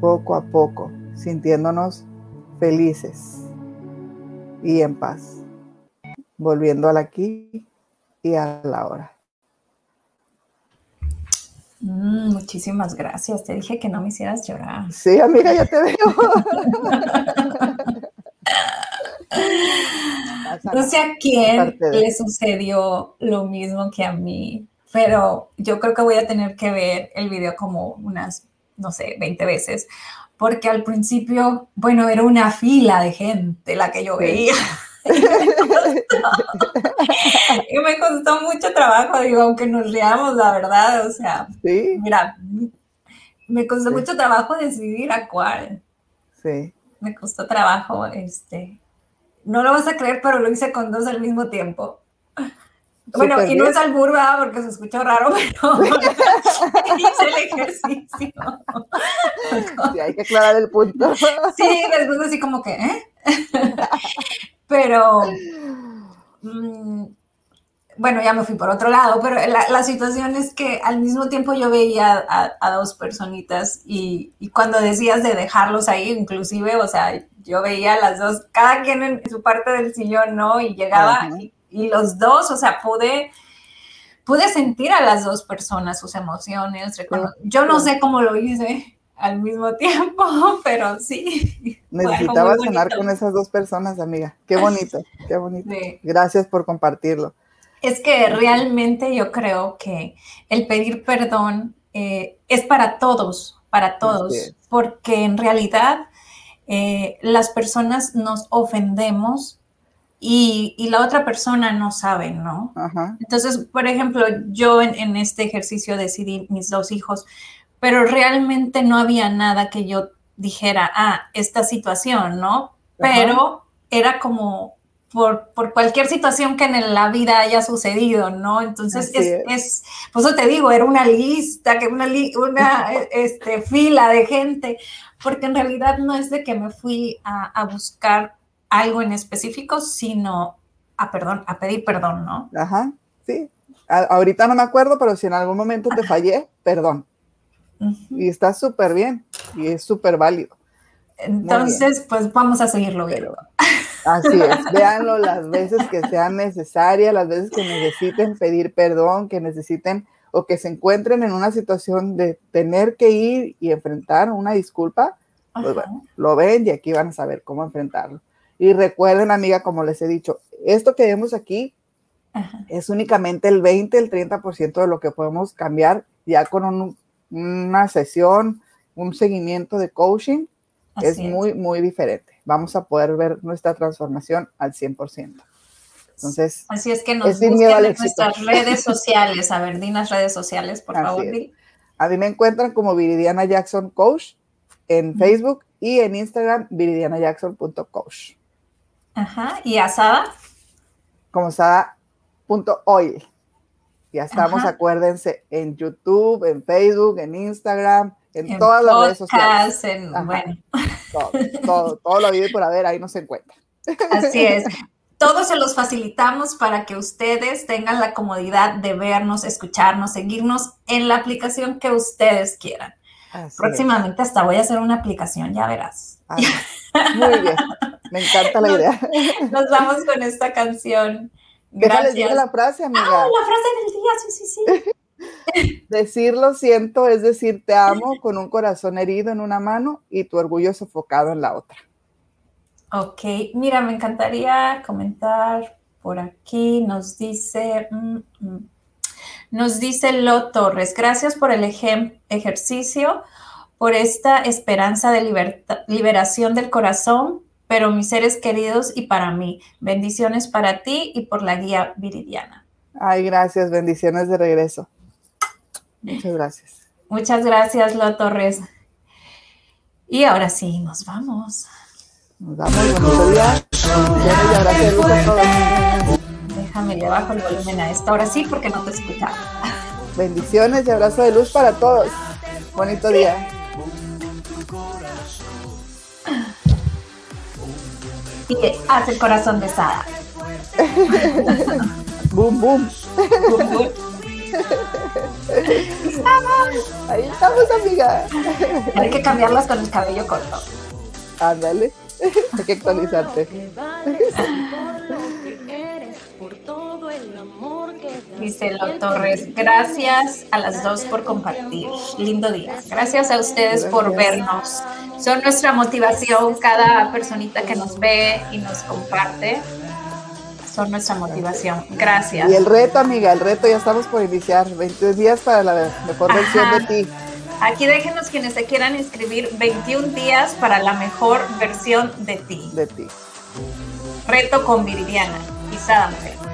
poco a poco, sintiéndonos felices y en paz volviendo al aquí y a la hora. Mm, muchísimas gracias. Te dije que no me hicieras llorar. Sí, amiga, ya te veo. [laughs] no sé a quién le sucedió lo mismo que a mí, pero yo creo que voy a tener que ver el video como unas, no sé, 20 veces, porque al principio, bueno, era una fila de gente la que yo veía. [laughs] y me costó mucho trabajo, digo, aunque nos riamos, la verdad, o sea, mira, me costó mucho trabajo decidir a cuál. Sí. Me costó trabajo, este, no lo vas a creer, pero lo hice con dos al mismo tiempo. Bueno, y no es albur, ¿verdad? Porque se escucha raro, [laughs] pero [laughs] hice el ejercicio. Sí, hay que aclarar el punto. Sí, después así como que, ¿eh? Pero, mm, bueno, ya me fui por otro lado, pero la, situación es que al mismo tiempo yo veía a, dos personitas y, cuando decías de dejarlos ahí, inclusive, o sea, yo veía a las dos, cada quien en su parte del sillón, ¿no? Y llegaba y, y, los dos, o sea, pude, pude sentir a las dos personas sus emociones. Yo no sé cómo lo hice, al mismo [laughs] tiempo, pero sí. Necesitaba cenar con esas dos personas, amiga. Qué bonito, qué bonito. Gracias por compartirlo. Es que realmente yo creo que el pedir perdón eh, es para todos, para todos, porque en realidad eh, las personas nos ofendemos y, la otra persona no sabe, ¿no? Entonces, por ejemplo, yo en, este ejercicio decidí mis dos hijos, pero realmente no había nada que yo dijera, ah, esta situación, ¿no? Pero era como por, por, cualquier situación que en la vida haya sucedido, ¿no? Entonces, es, es, por eso te digo, era una lista, que una, una [laughs] este, fila de gente, porque en realidad no es de que me fui a, a buscar algo en específico, sino a perdón, a pedir perdón, ¿no? Ajá, sí. ahorita no me acuerdo, pero si en algún momento te fallé, perdón. Y está súper bien y es súper válido. Entonces, pues vamos a seguirlo viendo. Así es, véanlo las veces que sean necesarias, las veces que necesiten pedir perdón, que necesiten o que se encuentren en una situación de tener que ir y enfrentar una disculpa, pues bueno, lo ven y aquí van a saber cómo enfrentarlo. Y recuerden, amiga, como les he dicho, esto que vemos aquí es únicamente el 20, el 30% de lo que podemos cambiar ya con una sesión, un seguimiento de coaching. es, muy, muy diferente. Vamos a poder ver nuestra transformación al 100%. Entonces, así es que nos es busquen en nuestras redes [laughs] sociales. A ver, dinas redes sociales, por favor. A mí me encuentran como Viridiana Jackson Coach en Facebook y en Instagram viridianajackson.coach. Ajá, ¿y asada? Como asada.oil. Ya estamos, acuérdense, en YouTube, en Facebook, en Instagram, en, todas las redes sociales. En, bueno. Todo, todo, todo lo vive por haber, ahí nos encuentra. Así es. [laughs] Todos se los facilitamos para que ustedes tengan la comodidad de vernos, escucharnos, seguirnos en la aplicación que ustedes quieran. Próximamente hasta voy a hacer una aplicación, ya verás. muy bien, [laughs] me encanta la idea. Nos vamos con esta canción. Gracias. La frase, amiga. Ah, la frase del día, sí, sí, sí. [laughs] decir lo siento es decir te amo con un corazón herido en una mano y tu orgullo sofocado en la otra. Ok, mira, me encantaría comentar por aquí, nos dice, mm, mm, nos dice Lo Torres, gracias por el ejercicio, por esta esperanza de liberación del corazón, pero mis seres queridos y para mí. Bendiciones para ti y por la guía viridiana. Ay, gracias, bendiciones de regreso. Muchas gracias. Muchas gracias, Lo Torres. Y ahora sí, nos vamos. Nos vamos, buenos días. Déjame, le bajo el volumen a esta. Ahora sí, porque no te escuchaba. Bendiciones y abrazo de luz para todos. Bonito día. Y hace el corazón de Sada. [laughs] boom, boom. Ahí estamos, amiga. Hay que cambiarlas con el cabello corto. Ándale. Hay que actualizarte. Dice Lo Torres, gracias a las dos por compartir. Lindo día. Gracias a ustedes por vernos. Son nuestra motivación, cada personita que nos ve y nos comparte. Son nuestra motivación. Gracias. Y el reto, amiga, el reto ya estamos por iniciar. 22 días para la mejor versión de ti. Aquí déjenos quienes se quieran inscribir 21 días para la mejor versión de ti. De ti. Reto con Viridiana y Mujer.